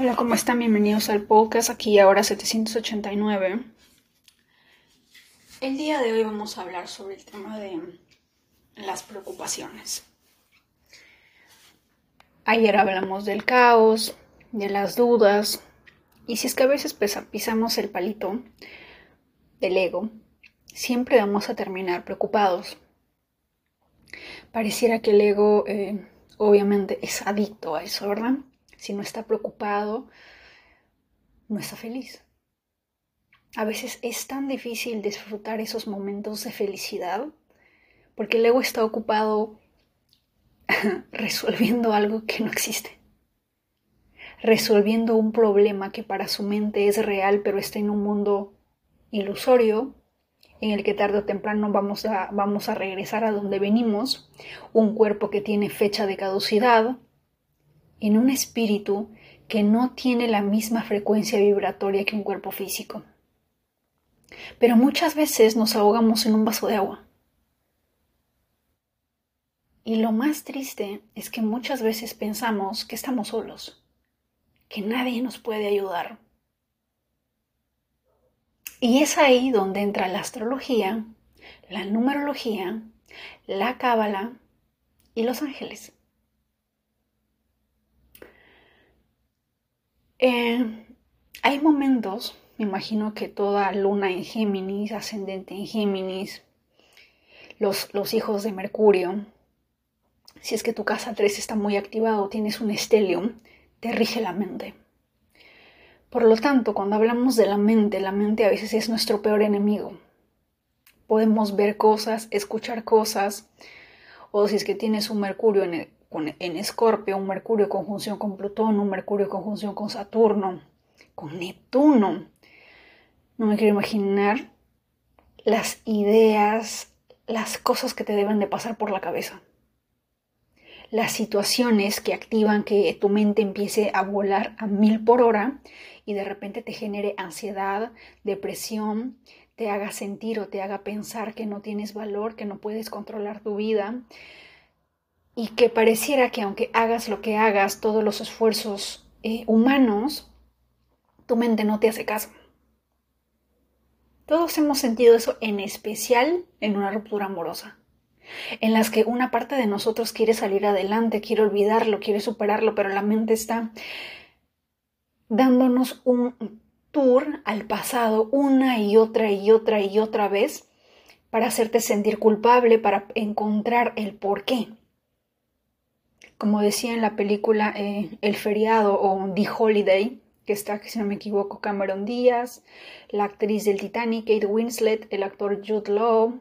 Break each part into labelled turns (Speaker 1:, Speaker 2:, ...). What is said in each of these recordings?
Speaker 1: Hola, ¿cómo están? Bienvenidos al podcast aquí ahora 789. El día de hoy vamos a hablar sobre el tema de las preocupaciones. Ayer hablamos del caos, de las dudas, y si es que a veces pisamos el palito del ego, siempre vamos a terminar preocupados. Pareciera que el ego eh, obviamente es adicto a eso, ¿verdad? Si no está preocupado, no está feliz. A veces es tan difícil disfrutar esos momentos de felicidad porque el ego está ocupado resolviendo algo que no existe. Resolviendo un problema que para su mente es real pero está en un mundo ilusorio en el que tarde o temprano vamos a, vamos a regresar a donde venimos, un cuerpo que tiene fecha de caducidad, en un espíritu que no tiene la misma frecuencia vibratoria que un cuerpo físico. Pero muchas veces nos ahogamos en un vaso de agua. Y lo más triste es que muchas veces pensamos que estamos solos, que nadie nos puede ayudar. Y es ahí donde entra la astrología, la numerología, la cábala y los ángeles. Eh, hay momentos, me imagino que toda luna en Géminis, ascendente en Géminis, los, los hijos de Mercurio, si es que tu casa 3 está muy activado, tienes un estelium, te rige la mente. Por lo tanto, cuando hablamos de la mente, la mente a veces es nuestro peor enemigo. Podemos ver cosas, escuchar cosas, o si es que tienes un Mercurio en el, en Escorpio, un Mercurio conjunción con Plutón, un Mercurio conjunción con Saturno, con Neptuno. No me quiero imaginar las ideas, las cosas que te deben de pasar por la cabeza. Las situaciones que activan que tu mente empiece a volar a mil por hora y de repente te genere ansiedad, depresión, te haga sentir o te haga pensar que no tienes valor, que no puedes controlar tu vida, y que pareciera que aunque hagas lo que hagas, todos los esfuerzos eh, humanos, tu mente no te hace caso. Todos hemos sentido eso en especial en una ruptura amorosa, en las que una parte de nosotros quiere salir adelante, quiere olvidarlo, quiere superarlo, pero la mente está dándonos un tour al pasado una y otra y otra y otra vez para hacerte sentir culpable, para encontrar el por qué como decía en la película eh, El feriado o The Holiday, que está, si no me equivoco, Cameron Díaz, la actriz del Titanic, Kate Winslet, el actor Jude Law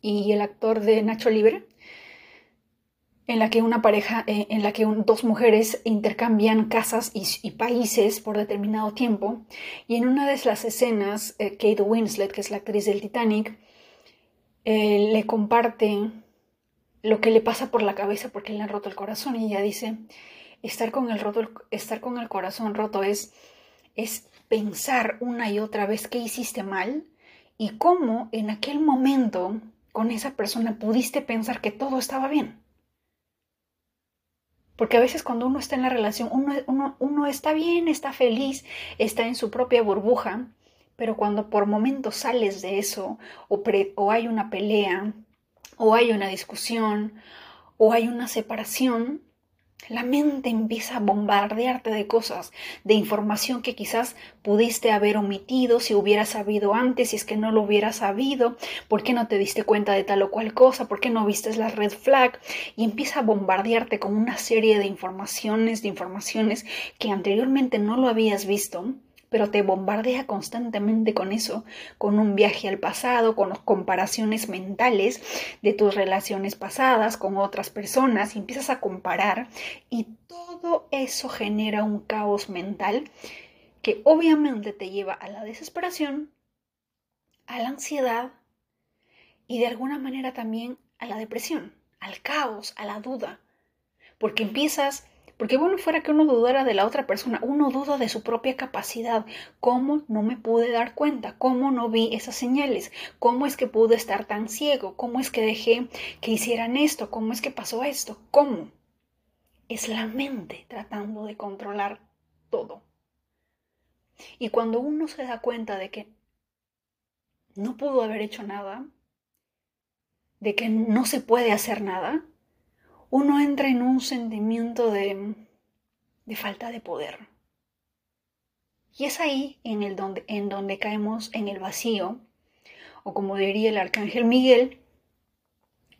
Speaker 1: y el actor de Nacho Libre, en la que una pareja, eh, en la que dos mujeres intercambian casas y, países por determinado tiempo, y en una de las escenas, eh, Kate Winslet, que es la actriz del Titanic, le comparte lo que le pasa por la cabeza porque le han roto el corazón y ella dice, estar con el, roto, estar con el corazón roto es, es pensar una y otra vez qué hiciste mal y cómo en aquel momento con esa persona pudiste pensar que todo estaba bien. Porque a veces cuando uno está en la relación, uno, uno, está bien, está feliz, está en su propia burbuja, pero cuando por momentos sales de eso o, o hay una pelea o hay una discusión o hay una separación, la mente empieza a bombardearte de cosas, de información que quizás pudiste haber omitido si hubieras sabido antes, si es que no lo hubieras sabido, por qué no te diste cuenta de tal o cual cosa, por qué no vistes la red flag, y empieza a bombardearte con una serie de informaciones, de informaciones que anteriormente no lo habías visto pero te bombardea constantemente con eso, con un viaje al pasado, con comparaciones mentales de tus relaciones pasadas con otras personas, y empiezas a comparar y todo eso genera un caos mental que obviamente te lleva a la desesperación, a la ansiedad y de alguna manera también a la depresión, al caos, a la duda, porque empiezas porque bueno fuera que uno dudara de la otra persona, uno duda de su propia capacidad. ¿Cómo no me pude dar cuenta? ¿Cómo no vi esas señales? ¿Cómo es que pude estar tan ciego? ¿Cómo es que dejé que hicieran esto? ¿Cómo es que pasó esto? ¿Cómo? Es la mente tratando de controlar todo. Y cuando uno se da cuenta de que no pudo haber hecho nada, de que no se puede hacer nada, uno entra en un sentimiento de, de falta de poder. Y es ahí en, el donde, en donde caemos en el vacío, o como diría el arcángel Miguel,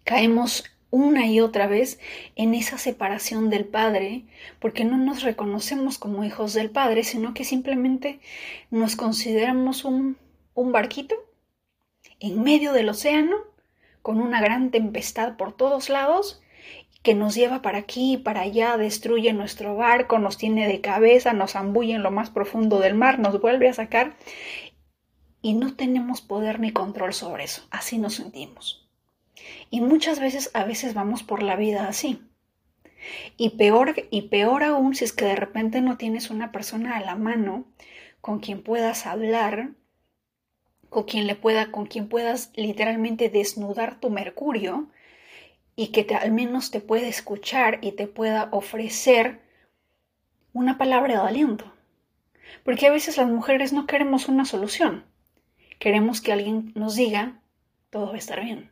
Speaker 1: caemos una y otra vez en esa separación del Padre, porque no nos reconocemos como hijos del Padre, sino que simplemente nos consideramos un, un barquito en medio del océano, con una gran tempestad por todos lados, que nos lleva para aquí y para allá, destruye nuestro barco, nos tiene de cabeza, nos ambulle en lo más profundo del mar, nos vuelve a sacar y no tenemos poder ni control sobre eso. Así nos sentimos. Y muchas veces, a veces vamos por la vida así. Y peor, y peor aún si es que de repente no tienes una persona a la mano con quien puedas hablar, con quien le pueda, con quien puedas literalmente desnudar tu mercurio y que al menos te pueda escuchar y te pueda ofrecer una palabra de aliento. Porque a veces las mujeres no queremos una solución. Queremos que alguien nos diga, todo va a estar bien.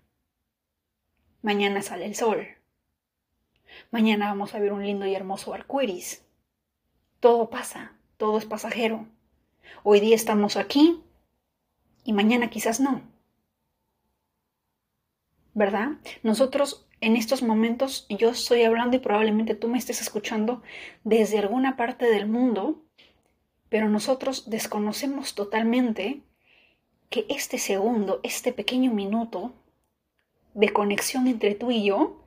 Speaker 1: Mañana sale el sol. Mañana vamos a ver un lindo y hermoso arco iris. Todo pasa, todo es pasajero. Hoy día estamos aquí y mañana quizás no. ¿Verdad? Nosotros en estos momentos yo estoy hablando y probablemente tú me estés escuchando desde alguna parte del mundo, pero nosotros desconocemos totalmente que este segundo, este pequeño minuto de conexión entre tú y yo,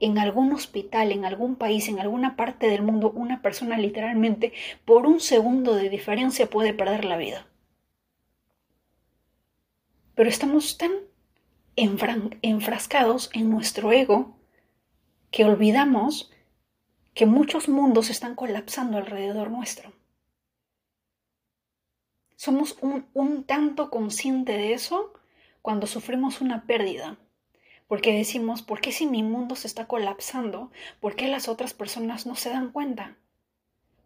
Speaker 1: en algún hospital, en algún país, en alguna parte del mundo, una persona literalmente por un segundo de diferencia puede perder la vida. Pero estamos tan enfrascados en nuestro ego que olvidamos que muchos mundos están colapsando alrededor nuestro. Somos un, tanto consciente de eso cuando sufrimos una pérdida, porque decimos, ¿por qué si mi mundo se está colapsando? ¿Por qué las otras personas no se dan cuenta?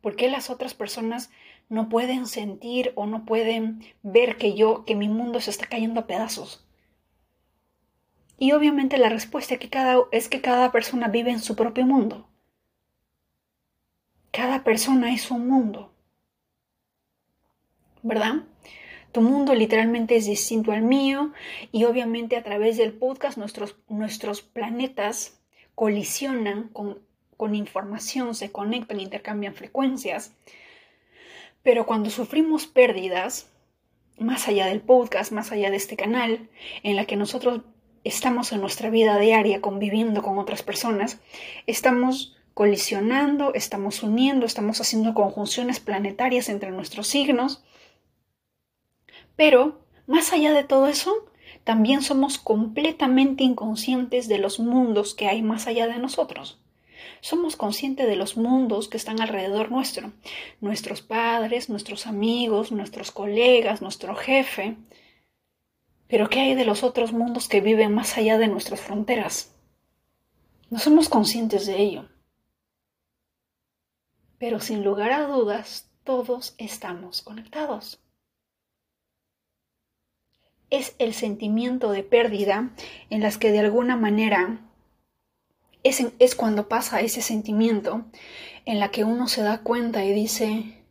Speaker 1: ¿Por qué las otras personas no pueden sentir o no pueden ver que yo, que mi mundo se está cayendo a pedazos? Y obviamente la respuesta que cada, es que cada persona vive en su propio mundo. Cada persona es un mundo. ¿Verdad? Tu mundo literalmente es distinto al mío y obviamente a través del podcast nuestros, nuestros planetas colisionan con, con información, se conectan, intercambian frecuencias. Pero cuando sufrimos pérdidas, más allá del podcast, más allá de este canal, en la que nosotros estamos en nuestra vida diaria conviviendo con otras personas, estamos colisionando, estamos uniendo, estamos haciendo conjunciones planetarias entre nuestros signos. Pero, más allá de todo eso, también somos completamente inconscientes de los mundos que hay más allá de nosotros. Somos conscientes de los mundos que están alrededor nuestro, nuestros padres, nuestros amigos, nuestros colegas, nuestro jefe, pero ¿qué hay de los otros mundos que viven más allá de nuestras fronteras? No somos conscientes de ello. Pero sin lugar a dudas, todos estamos conectados. Es el sentimiento de pérdida en las que de alguna manera es, es cuando pasa ese sentimiento en la que uno se da cuenta y dice,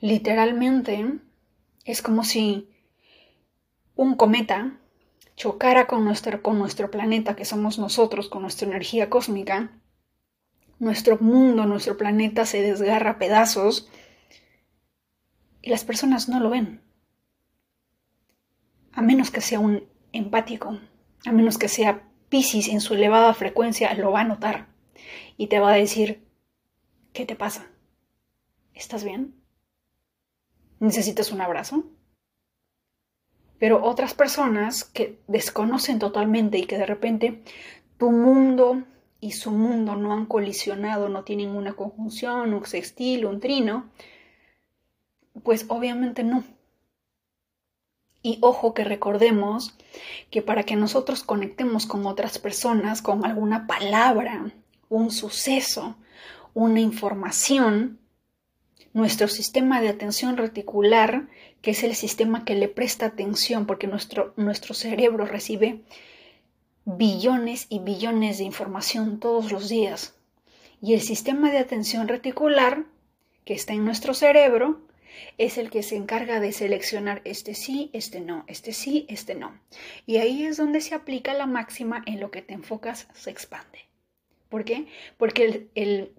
Speaker 1: literalmente, es como si un cometa chocara con nuestro, con nuestro planeta, que somos nosotros, con nuestra energía cósmica, nuestro mundo, nuestro planeta se desgarra a pedazos y las personas no lo ven. A menos que sea un empático, a menos que sea Pisces en su elevada frecuencia, lo va a notar y te va a decir, ¿qué te pasa? ¿Estás bien? ¿Necesitas un abrazo? Pero otras personas que desconocen totalmente y que de repente tu mundo y su mundo no han colisionado, no tienen una conjunción, un sextil, un trino, pues obviamente no. Y ojo que recordemos que para que nosotros conectemos con otras personas, con alguna palabra, un suceso, una información, nuestro sistema de atención reticular, que es el sistema que le presta atención, porque nuestro, nuestro cerebro recibe billones y billones de información todos los días. Y el sistema de atención reticular, que está en nuestro cerebro, es el que se encarga de seleccionar este sí, este no, este sí, este no. Y ahí es donde se aplica la máxima en lo que te enfocas se expande. ¿Por qué? Porque el, el,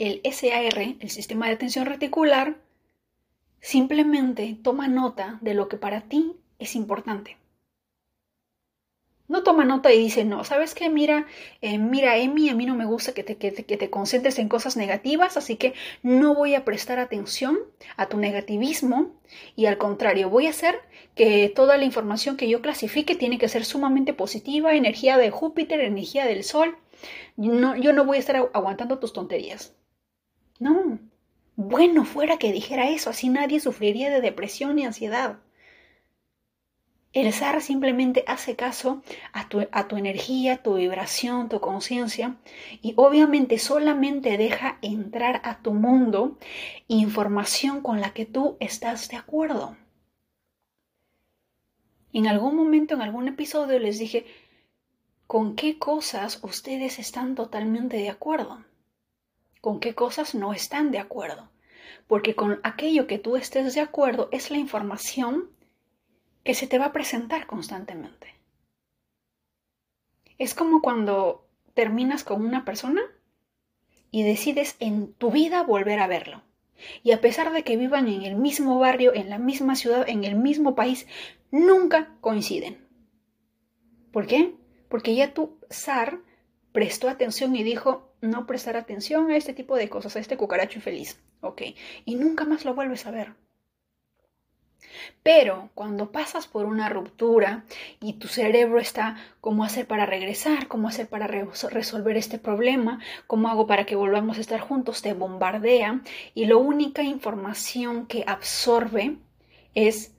Speaker 1: el SAR, el sistema de atención reticular, simplemente toma nota de lo que para ti es importante no toma nota y dice, no, ¿sabes qué? Mira, eh, mira, Emi, a mí no me gusta que te, que, te, concentres en cosas negativas, así que no voy a prestar atención a tu negativismo y al contrario, voy a hacer que toda la información que yo clasifique tiene que ser sumamente positiva, energía de Júpiter, energía del Sol. No, yo no voy a estar aguantando tus tonterías. No. Bueno, fuera que dijera eso, así nadie sufriría de depresión y ansiedad. El SAR simplemente hace caso a tu, a tu energía, tu vibración, tu conciencia y obviamente solamente deja entrar a tu mundo información con la que tú estás de acuerdo. En algún momento, en algún episodio les dije, ¿con qué cosas ustedes están totalmente de acuerdo? ¿Con qué cosas no están de acuerdo? Porque con aquello que tú estés de acuerdo es la información que se te va a presentar constantemente. Es como cuando terminas con una persona y decides en tu vida volver a verlo. Y a pesar de que vivan en el mismo barrio, en la misma ciudad, en el mismo país, nunca coinciden. ¿Por qué? Porque ya tu zar prestó atención y dijo, no prestar atención a este tipo de cosas, a este cucaracho infeliz. Ok. Y nunca más lo vuelves a ver. Pero cuando pasas por una ruptura y tu cerebro está, ¿cómo hacer para regresar? ¿Cómo hacer para resolver este problema? ¿Cómo hago para que volvamos a estar juntos? Te bombardea y la única información que absorbe es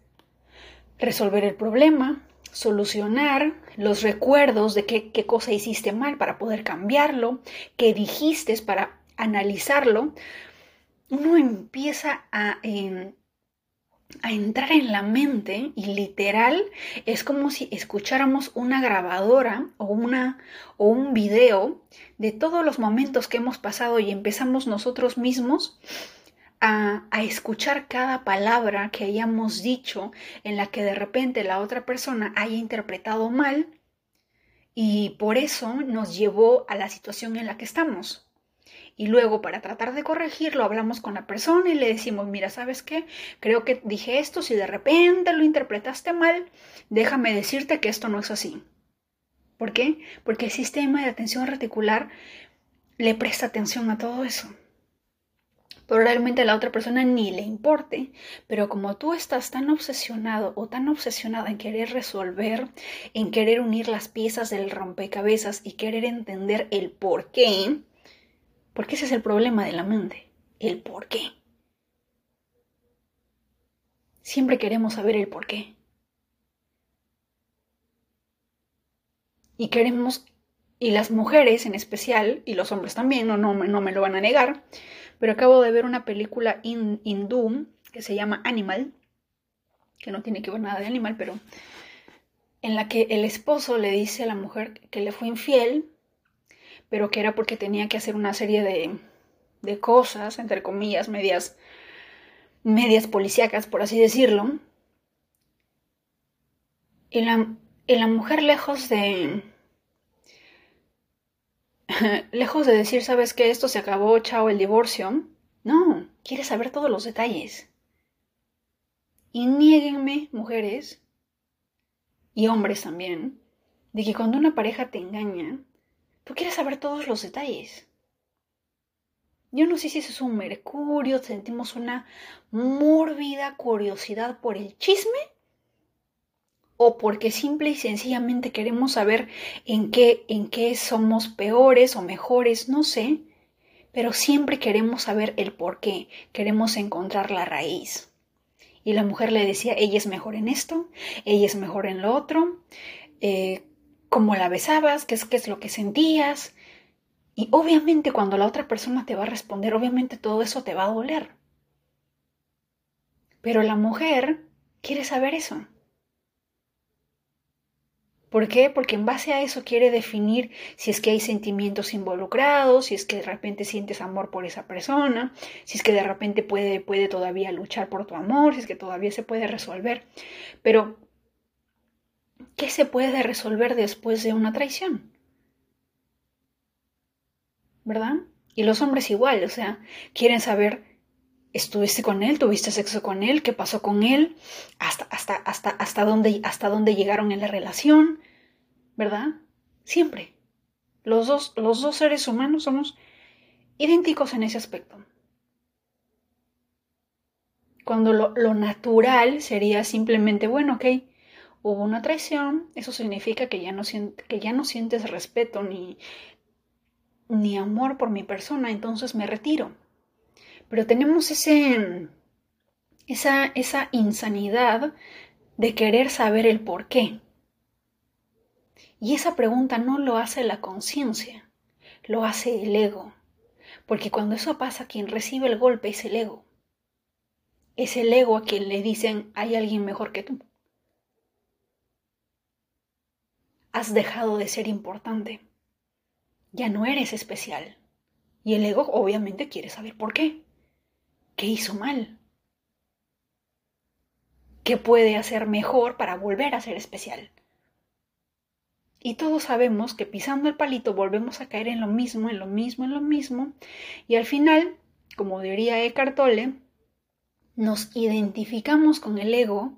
Speaker 1: resolver el problema, solucionar los recuerdos de qué, qué cosa hiciste mal para poder cambiarlo, qué dijiste para analizarlo. Uno empieza a... Em, a entrar en la mente y literal es como si escucháramos una grabadora o, una, o un video de todos los momentos que hemos pasado y empezamos nosotros mismos a, escuchar cada palabra que hayamos dicho en la que de repente la otra persona haya interpretado mal y por eso nos llevó a la situación en la que estamos. Y luego para tratar de corregirlo hablamos con la persona y le decimos, mira, ¿sabes qué? Creo que dije esto, si de repente lo interpretaste mal, déjame decirte que esto no es así. ¿Por qué? Porque el sistema de atención reticular le presta atención a todo eso. Probablemente a la otra persona ni le importe, pero como tú estás tan obsesionado o tan obsesionada en querer resolver, en querer unir las piezas del rompecabezas y querer entender el por qué, porque ese es el problema de la mente, el por qué. Siempre queremos saber el por qué. Y queremos, y las mujeres en especial, y los hombres también, no, no, no me lo van a negar, pero acabo de ver una película hindú que se llama Animal, que no tiene que ver nada de animal, pero en la que el esposo le dice a la mujer que le fue infiel pero que era porque tenía que hacer una serie de, cosas, entre comillas, medias, medias policíacas, por así decirlo. Y la, y la mujer lejos de... lejos de decir, sabes que esto se acabó, chao, el divorcio. No, quiere saber todos los detalles. Y niéguenme, mujeres, y hombres también, de que cuando una pareja te engaña, Tú quieres saber todos los detalles. Yo no sé si eso es un mercurio, sentimos una mórbida curiosidad por el chisme o porque simple y sencillamente queremos saber en qué, en qué somos peores o mejores, no sé, pero siempre queremos saber el por qué, queremos encontrar la raíz. Y la mujer le decía, ella es mejor en esto, ella es mejor en lo otro, eh, cómo la besabas, qué es, qué es lo que sentías. Y obviamente cuando la otra persona te va a responder, obviamente todo eso te va a doler. Pero la mujer quiere saber eso. ¿Por qué? Porque en base a eso quiere definir si es que hay sentimientos involucrados, si es que de repente sientes amor por esa persona, si es que de repente puede, puede todavía luchar por tu amor, si es que todavía se puede resolver. Pero, ¿qué se puede resolver después de una traición? ¿Verdad? Y los hombres igual, o sea, quieren saber ¿Estuviste con él? ¿Tuviste sexo con él? ¿Qué pasó con él? ¿Hasta, hasta, hasta, hasta, dónde, hasta dónde llegaron en la relación? ¿Verdad? Siempre. Los dos, los dos seres humanos somos idénticos en ese aspecto. Cuando lo, lo natural sería simplemente, bueno, ok, hubo una traición, eso significa que ya no, que ya no sientes respeto ni, ni amor por mi persona, entonces me retiro pero tenemos ese, esa, esa insanidad de querer saber el por qué. Y esa pregunta no lo hace la conciencia, lo hace el ego. Porque cuando eso pasa, quien recibe el golpe es el ego. Es el ego a quien le dicen, hay alguien mejor que tú. Has dejado de ser importante. Ya no eres especial. Y el ego obviamente quiere saber por qué. ¿Qué hizo mal? ¿Qué puede hacer mejor para volver a ser especial? Y todos sabemos que pisando el palito volvemos a caer en lo mismo, en lo mismo, en lo mismo. Y al final, como diría Eckhart Tolle, nos identificamos con el ego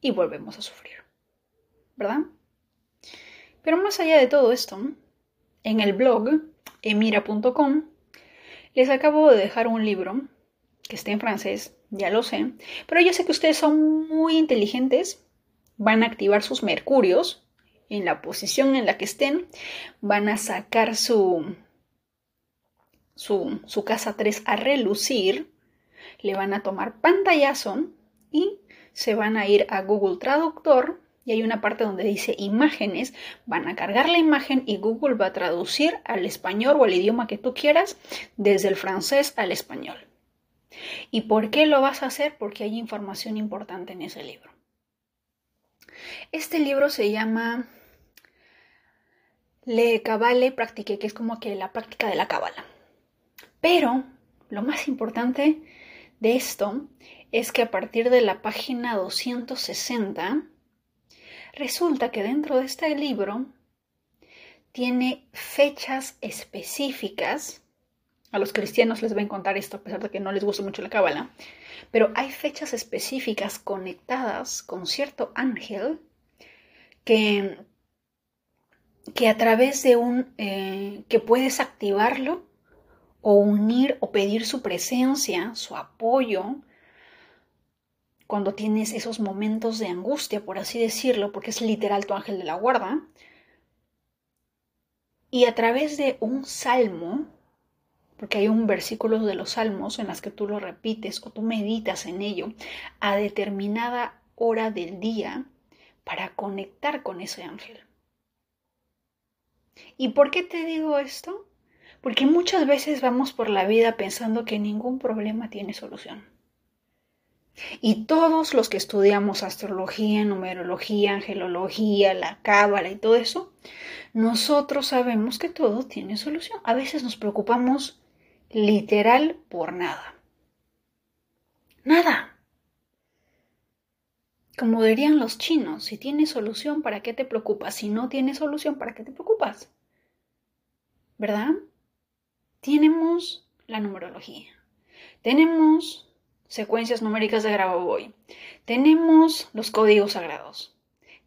Speaker 1: y volvemos a sufrir. ¿Verdad? Pero más allá de todo esto, en el blog emira.com les acabo de dejar un libro que está en francés, ya lo sé, pero yo sé que ustedes son muy inteligentes, van a activar sus mercurios en la posición en la que estén, van a sacar su, su, su casa 3 a relucir, le van a tomar pantallazo y se van a ir a Google Traductor y hay una parte donde dice imágenes, van a cargar la imagen y Google va a traducir al español o al idioma que tú quieras desde el francés al español. ¿Y por qué lo vas a hacer? Porque hay información importante en ese libro. Este libro se llama Le Cabale Practique, que es como que la práctica de la cabala. Pero lo más importante de esto es que a partir de la página 260 Resulta que dentro de este libro tiene fechas específicas. A los cristianos les voy a contar esto, a pesar de que no les gusta mucho la cábala. Pero hay fechas específicas conectadas con cierto ángel que, que a través de un... Eh, que puedes activarlo o unir o pedir su presencia, su apoyo, cuando tienes esos momentos de angustia, por así decirlo, porque es literal tu ángel de la guarda, y a través de un salmo, porque hay un versículo de los salmos en las que tú lo repites o tú meditas en ello, a determinada hora del día para conectar con ese ángel. ¿Y por qué te digo esto? Porque muchas veces vamos por la vida pensando que ningún problema tiene solución. Y todos los que estudiamos astrología, numerología, angelología, la cábala y todo eso, nosotros sabemos que todo tiene solución. A veces nos preocupamos literal por nada. Nada. Como dirían los chinos, si tiene solución, ¿para qué te preocupas? Si no tiene solución, ¿para qué te preocupas? ¿Verdad? Tenemos la numerología. Tenemos secuencias numéricas de Grabovoi. Tenemos los códigos sagrados.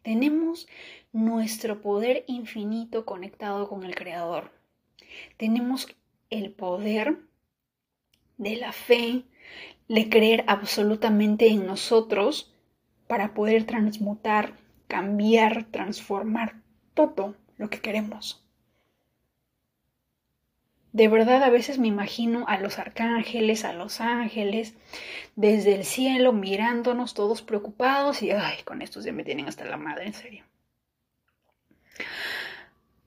Speaker 1: Tenemos nuestro poder infinito conectado con el Creador. Tenemos el poder de la fe, de creer absolutamente en nosotros para poder transmutar, cambiar, transformar todo lo que queremos. De verdad a veces me imagino a los arcángeles, a los ángeles, desde el cielo mirándonos todos preocupados y, ay, con estos ya me tienen hasta la madre, en serio.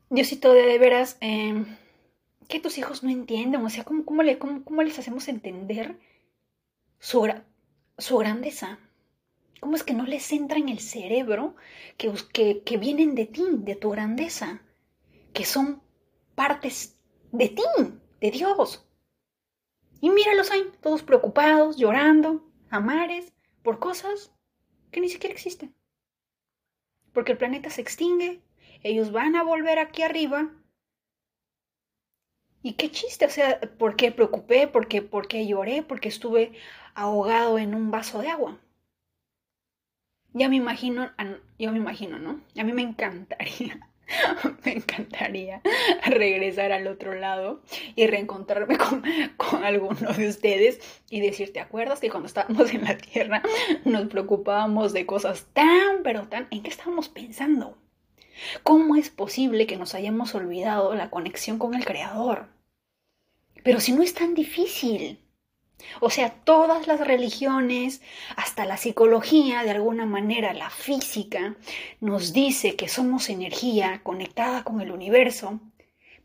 Speaker 1: Diosito de, de veras, em, que tus hijos no entienden, o sea, ¿cómo, cómo, les hacemos entender su, su grandeza? ¿Cómo es que no les entra en el cerebro que, que, que vienen de ti, de tu grandeza? Que son partes de ti, de Dios. Y míralos ahí, todos preocupados, llorando, amares, por cosas que ni siquiera existen. Porque el planeta se extingue, ellos van a volver aquí arriba. Y qué chiste, o sea, ¿por qué preocupé? ¿Por qué, por qué lloré? Porque estuve ahogado en un vaso de agua. Ya me imagino, yo me imagino, ¿no? A mí me encantaría, me encantaría regresar al otro lado y reencontrarme con, alguno de ustedes y decir, ¿te acuerdas que cuando estábamos en la Tierra nos preocupábamos de cosas tan, pero tan, ¿en qué estábamos pensando? ¿Cómo es posible que nos hayamos olvidado la conexión con el Creador? Pero si no es tan difícil. O sea, todas las religiones, hasta la psicología, de alguna manera la física, nos dice que somos energía conectada con el universo,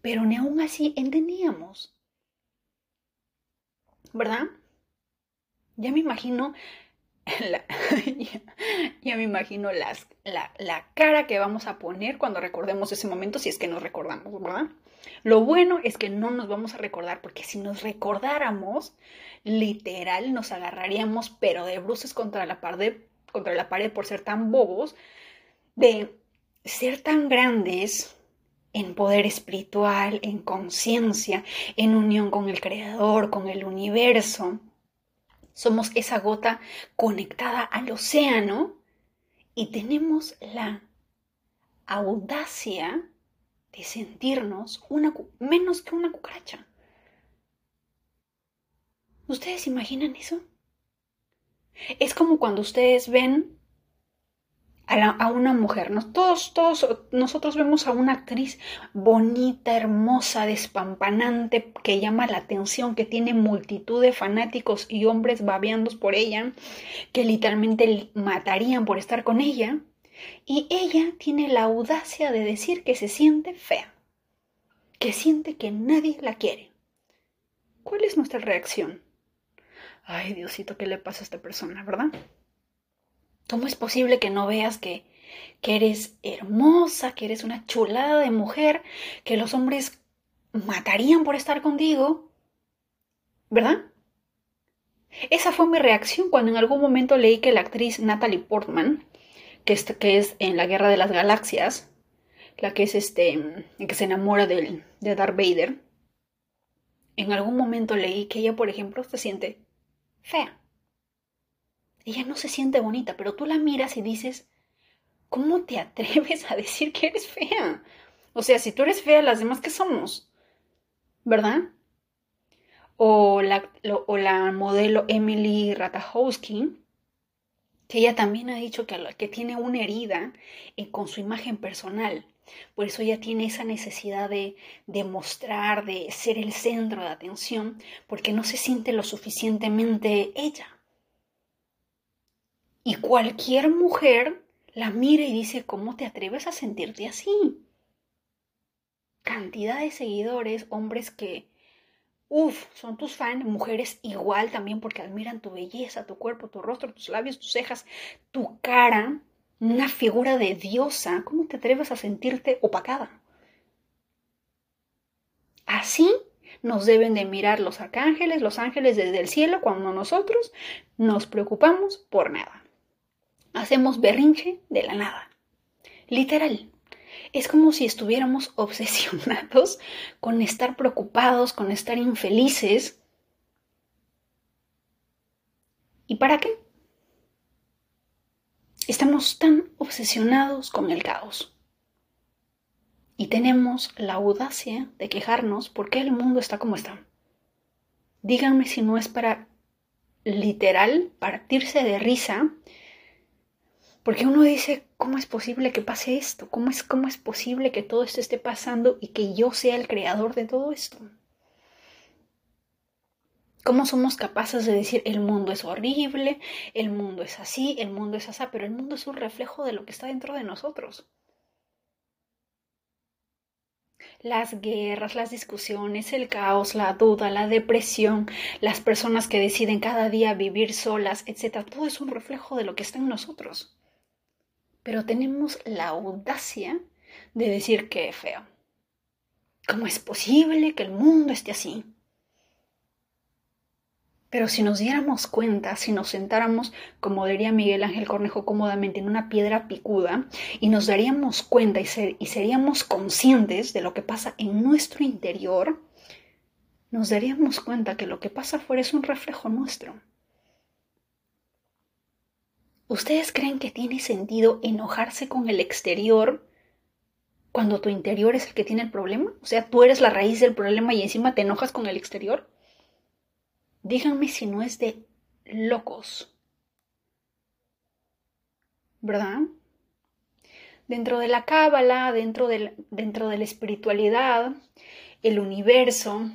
Speaker 1: pero ni aún así entendíamos. ¿Verdad? Ya me imagino, ya, me imagino las, la, la cara que vamos a poner cuando recordemos ese momento, si es que nos recordamos, ¿verdad? Lo bueno es que no nos vamos a recordar, porque si nos recordáramos, literal nos agarraríamos, pero de bruces contra la pared, contra la pared por ser tan bobos, de ser tan grandes en poder espiritual, en conciencia, en unión con el Creador, con el universo. Somos esa gota conectada al océano y tenemos la audacia de sentirnos una, menos que una cucaracha. ¿Ustedes imaginan eso? Es como cuando ustedes ven a, una mujer. Todos, todos nosotros vemos a una actriz bonita, hermosa, despampanante, que llama la atención, que tiene multitud de fanáticos y hombres babeando por ella, que literalmente matarían por estar con ella. Y ella tiene la audacia de decir que se siente fea, que siente que nadie la quiere. ¿Cuál es nuestra reacción? Ay, Diosito, ¿qué le pasa a esta persona, verdad? ¿Cómo es posible que no veas que, que eres hermosa, que eres una chulada de mujer, que los hombres matarían por estar contigo? ¿Verdad? Esa fue mi reacción cuando en algún momento leí que la actriz Natalie Portman que es, en la Guerra de las Galaxias, la que es este, que se enamora de, de Darth Vader, en algún momento leí que ella, por ejemplo, se siente fea. Ella no se siente bonita, pero tú la miras y dices, ¿cómo te atreves a decir que eres fea? O sea, si tú eres fea, las demás que somos, ¿verdad? O la, o la modelo Emily Ratajkowski, que ella también ha dicho que, que tiene una herida con su imagen personal. Por eso ella tiene esa necesidad de demostrar, de ser el centro de atención, porque no se siente lo suficientemente ella. Y cualquier mujer la mira y dice, ¿cómo te atreves a sentirte así? Cantidad de seguidores, hombres que Uf, son tus fans, mujeres igual también porque admiran tu belleza, tu cuerpo, tu rostro, tus labios, tus cejas, tu cara, una figura de diosa. ¿Cómo te atreves a sentirte opacada? Así nos deben de mirar los arcángeles, los ángeles desde el cielo cuando nosotros nos preocupamos por nada. Hacemos berrinche de la nada. Literal. Es como si estuviéramos obsesionados con estar preocupados, con estar infelices. ¿Y para qué? Estamos tan obsesionados con el caos. Y tenemos la audacia de quejarnos porque el mundo está como está. Díganme si no es para literal partirse de risa porque uno dice, ¿cómo es posible que pase esto? ¿Cómo es, ¿Cómo es posible que todo esto esté pasando y que yo sea el creador de todo esto? ¿Cómo somos capaces de decir el mundo es horrible, el mundo es así, el mundo es así, pero el mundo es un reflejo de lo que está dentro de nosotros? las guerras, las discusiones, el caos, la duda, la depresión, las personas que deciden cada día vivir solas, etc. Todo es un reflejo de lo que está en nosotros. Pero tenemos la audacia de decir que es feo. ¿Cómo es posible que el mundo esté así? Pero si nos diéramos cuenta, si nos sentáramos, como diría Miguel Ángel Cornejo, cómodamente en una piedra picuda, y nos daríamos cuenta y, y, seríamos conscientes de lo que pasa en nuestro interior, nos daríamos cuenta que lo que pasa afuera es un reflejo nuestro. ¿Ustedes creen que tiene sentido enojarse con el exterior cuando tu interior es el que tiene el problema? O sea, tú eres la raíz del problema y encima te enojas con el exterior. Díganme si no es de locos. ¿Verdad? Dentro de la cábala, dentro, dentro de la espiritualidad, el universo,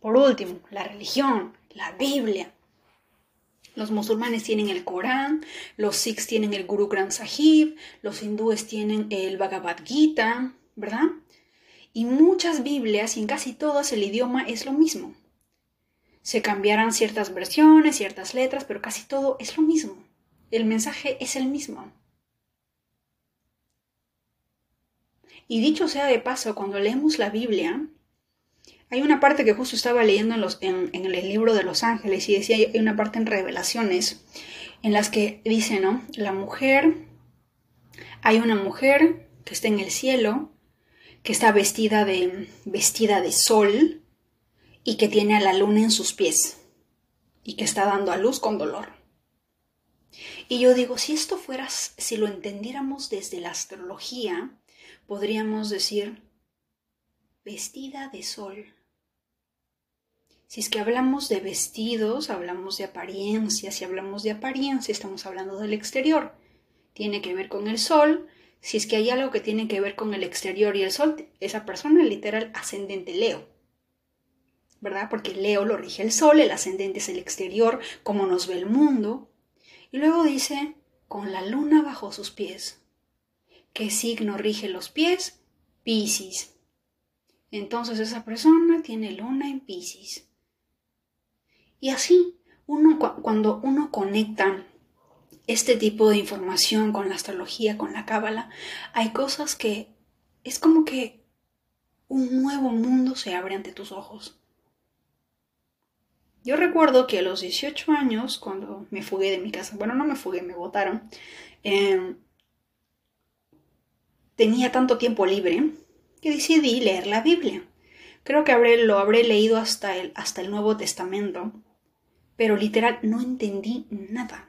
Speaker 1: por último, la religión, la Biblia. Los musulmanes tienen el Corán, los sikhs tienen el Guru Granth Sahib, los hindúes tienen el Bhagavad Gita, ¿verdad? Y muchas Biblias, y en casi todas el idioma es lo mismo. Se cambiarán ciertas versiones, ciertas letras, pero casi todo es lo mismo. El mensaje es el mismo. Y dicho sea de paso, cuando leemos la Biblia, hay una parte que justo estaba leyendo en, los, en, el libro de los ángeles y decía, hay una parte en revelaciones en las que dice, ¿no? La mujer, hay una mujer que está en el cielo, que está vestida de, vestida de sol, y que tiene a la luna en sus pies y que está dando a luz con dolor. Y yo digo, si esto fuera, si lo entendiéramos desde la astrología, podríamos decir vestida de sol. Si es que hablamos de vestidos, hablamos de apariencia, si hablamos de apariencia, estamos hablando del exterior. Tiene que ver con el sol. Si es que hay algo que tiene que ver con el exterior y el sol, esa persona literal ascendente Leo. ¿verdad? Porque Leo lo rige el sol, el ascendente es el exterior, como nos ve el mundo. Y luego dice, con la luna bajo sus pies. ¿Qué signo rige los pies? Piscis. Entonces esa persona tiene luna en Piscis. Y así, cuando uno conecta este tipo de información con la astrología, con la cábala, hay cosas que es como que un nuevo mundo se abre ante tus ojos. Yo recuerdo que a los 18 años, cuando me fugué de mi casa, bueno, no me fugué, me votaron, em, tenía tanto tiempo libre que decidí leer la Biblia. Creo que habré, lo habré leído hasta el, hasta el Nuevo Testamento, pero literal no entendí nada.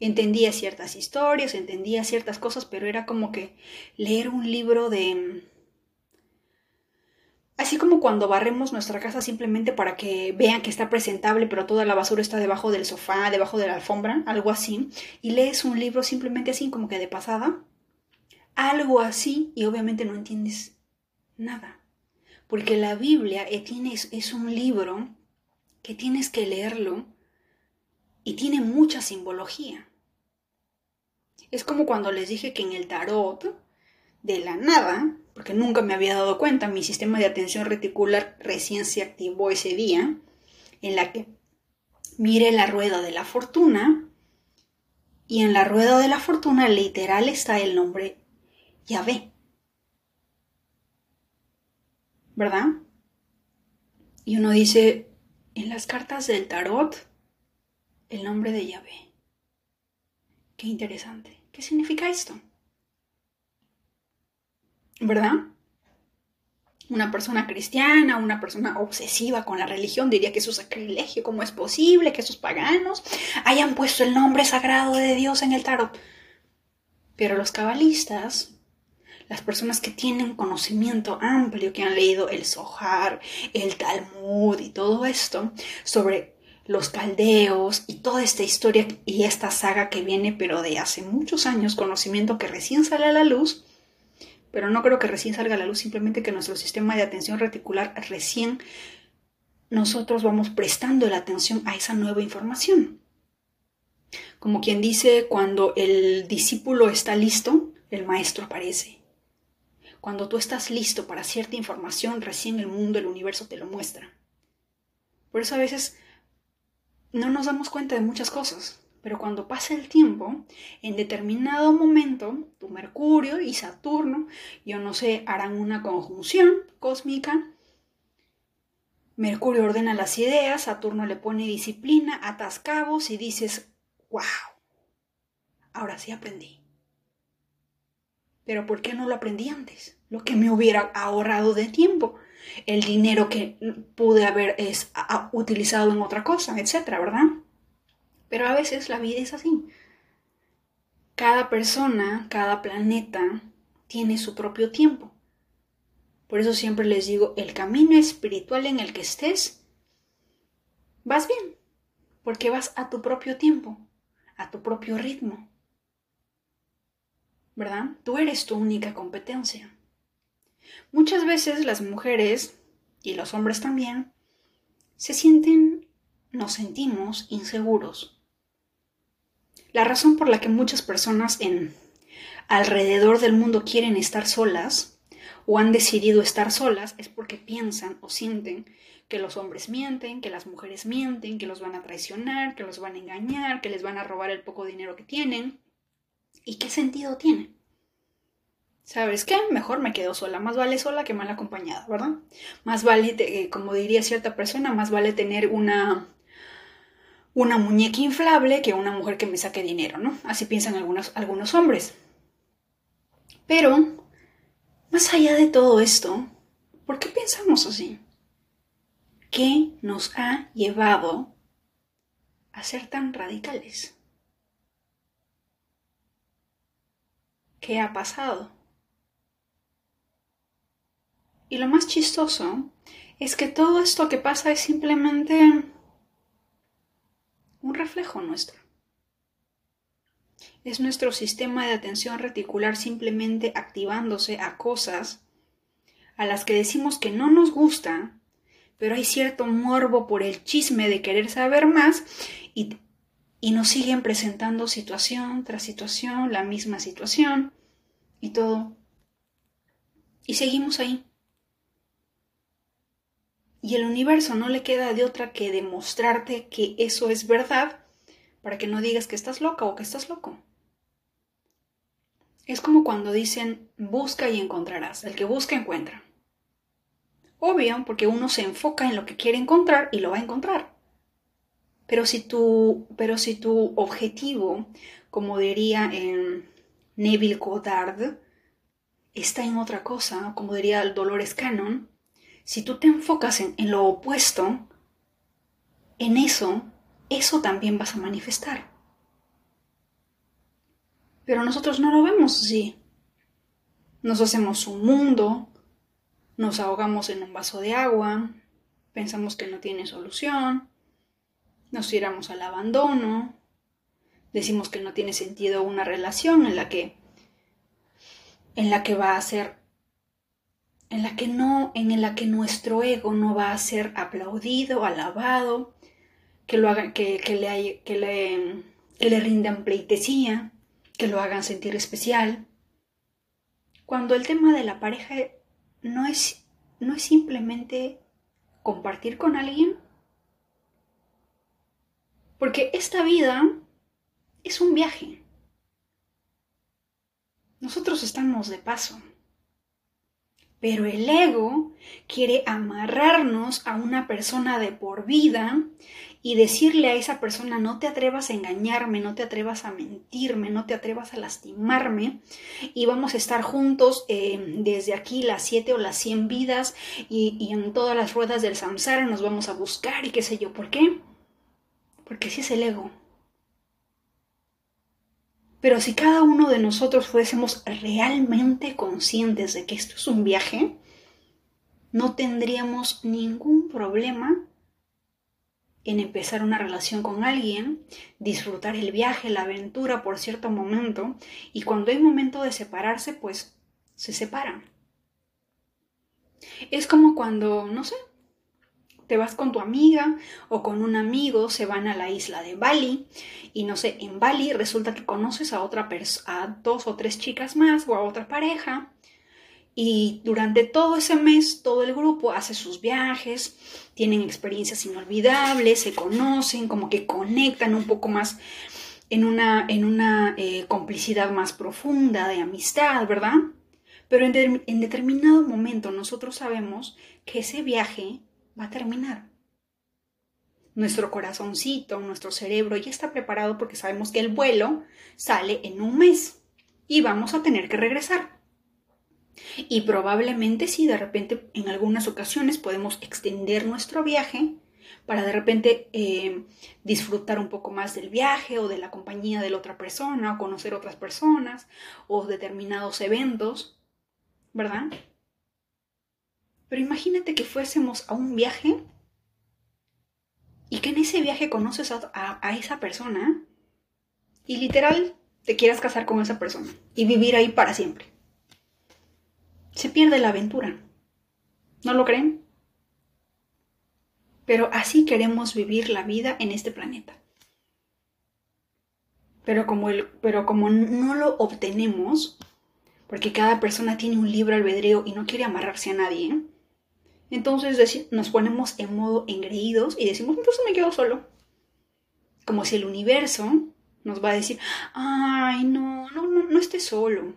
Speaker 1: Entendía ciertas historias, entendía ciertas cosas, pero era como que leer un libro de Así como cuando barremos nuestra casa simplemente para que vean que está presentable, pero toda la basura está debajo del sofá, debajo de la alfombra, algo así, y lees un libro simplemente así como que de pasada, algo así, y obviamente no entiendes nada. Porque la Biblia eh, es un libro que tienes que leerlo y tiene mucha simbología. Es como cuando les dije que en el tarot, de la nada, porque nunca me había dado cuenta, mi sistema de atención reticular recién se activó ese día, en la que mire la rueda de la fortuna y en la rueda de la fortuna literal está el nombre Yahvé. ¿Verdad? Y uno dice, en las cartas del tarot, el nombre de Yahvé. Qué interesante. ¿Qué significa esto? ¿verdad? Una persona cristiana, una persona obsesiva con la religión diría que es sacrilegio, ¿cómo es posible que esos paganos hayan puesto el nombre sagrado de Dios en el tarot? Pero los cabalistas, las personas que tienen conocimiento amplio, que han leído el Zohar, el Talmud y todo esto sobre los caldeos y toda esta historia y esta saga que viene pero de hace muchos años, conocimiento que recién sale a la luz, pero no creo que recién salga a la luz, simplemente que nuestro sistema de atención reticular recién nosotros vamos prestando la atención a esa nueva información. Como quien dice, cuando el discípulo está listo, el maestro aparece. Cuando tú estás listo para cierta información, recién el mundo, el universo te lo muestra. Por eso a veces no nos damos cuenta de muchas cosas, pero cuando pasa el tiempo, en determinado momento, tu Mercurio y Saturno, yo no sé, harán una conjunción cósmica. Mercurio ordena las ideas, Saturno le pone disciplina, atas cabos y dices, wow, ahora sí aprendí. Pero ¿por qué no lo aprendí antes? Lo que me hubiera ahorrado de tiempo, el dinero que pude haber es, utilizado en otra cosa, etcétera, ¿verdad? Pero a veces la vida es así. Cada persona, cada planeta tiene su propio tiempo. Por eso siempre les digo, el camino espiritual en el que estés, vas bien, porque vas a tu propio tiempo, a tu propio ritmo. ¿Verdad? Tú eres tu única competencia. Muchas veces las mujeres, y los hombres también, se sienten, nos sentimos inseguros la razón por la que muchas personas en alrededor del mundo quieren estar solas o han decidido estar solas es porque piensan o sienten que los hombres mienten, que las mujeres mienten, que los van a traicionar, que los van a engañar, que les van a robar el poco dinero que tienen. ¿Y qué sentido tiene? ¿Sabes qué? Mejor me quedo sola. Más vale sola que mal acompañada, ¿verdad? Más vale, eh, como diría cierta persona, más vale tener una una muñeca inflable que una mujer que me saque dinero, ¿no? Así piensan algunos, algunos hombres. Pero, más allá de todo esto, ¿por qué pensamos así? ¿Qué nos ha llevado a ser tan radicales? ¿Qué ha pasado? Y lo más chistoso es que todo esto que pasa es simplemente un reflejo nuestro. Es nuestro sistema de atención reticular simplemente activándose a cosas a las que decimos que no nos gusta, pero hay cierto morbo por el chisme de querer saber más y, y nos siguen presentando situación tras situación, la misma situación y todo. Y seguimos ahí. Y el universo no le queda de otra que demostrarte que eso es verdad para que no digas que estás loca o que estás loco. Es como cuando dicen busca y encontrarás. El que busca encuentra. Obvio, porque uno se enfoca en lo que quiere encontrar y lo va a encontrar. Pero si tu, pero si tu objetivo, como diría en Neville Goddard, está en otra cosa, como diría Dolores Cannon, si tú te enfocas en, lo opuesto, en eso, eso también vas a manifestar. Pero nosotros no lo vemos así. Nos hacemos un mundo, nos ahogamos en un vaso de agua, pensamos que no tiene solución, nos tiramos al abandono, decimos que no tiene sentido una relación en la que en la que va a ser en la que no, en la que nuestro ego no va a ser aplaudido, alabado, que lo hagan, que, le, que, le, que le rindan pleitesía, que lo hagan sentir especial. Cuando el tema de la pareja no es, no es simplemente compartir con alguien, porque esta vida es un viaje. Nosotros estamos de paso. Pero el ego quiere amarrarnos a una persona de por vida y decirle a esa persona no te atrevas a engañarme, no te atrevas a mentirme, no te atrevas a lastimarme y vamos a estar juntos eh, desde aquí las siete o las cien vidas y, y, en todas las ruedas del samsara nos vamos a buscar y qué sé yo. ¿Por qué? Porque así es el ego. Pero si cada uno de nosotros fuésemos realmente conscientes de que esto es un viaje, no tendríamos ningún problema en empezar una relación con alguien, disfrutar el viaje, la aventura por cierto momento, y cuando hay momento de separarse, pues se separan. Es como cuando, no sé, te vas con tu amiga o con un amigo, se van a la isla de Bali y no sé, en Bali resulta que conoces a otra a dos o tres chicas más o a otra pareja Y durante todo ese mes, todo el grupo hace sus viajes, tienen experiencias inolvidables, se conocen, como que conectan un poco más en una, en una eh, complicidad más profunda de amistad, ¿verdad? Pero en, en determinado momento nosotros sabemos que ese viaje va a terminar. Nuestro corazoncito, nuestro cerebro ya está preparado porque sabemos que el vuelo sale en un mes y vamos a tener que regresar. Y probablemente si de repente en algunas ocasiones podemos extender nuestro viaje para de repente eh, disfrutar un poco más del viaje o de la compañía de la otra persona o conocer otras personas o determinados eventos, ¿verdad? Pero imagínate que fuésemos a un viaje y que en ese viaje conoces a esa persona y literal te quieras casar con esa persona y vivir ahí para siempre se pierde la aventura. ¿No lo creen? Pero así queremos vivir la vida en este planeta. Pero como, el, pero como no lo obtenemos, porque cada persona tiene un libre albedrío y no quiere amarrarse a nadie, entonces nos ponemos en modo engreídos y decimos, entonces me quedo solo. Como si el universo nos va a decir, ay, no, no, no, no estés solo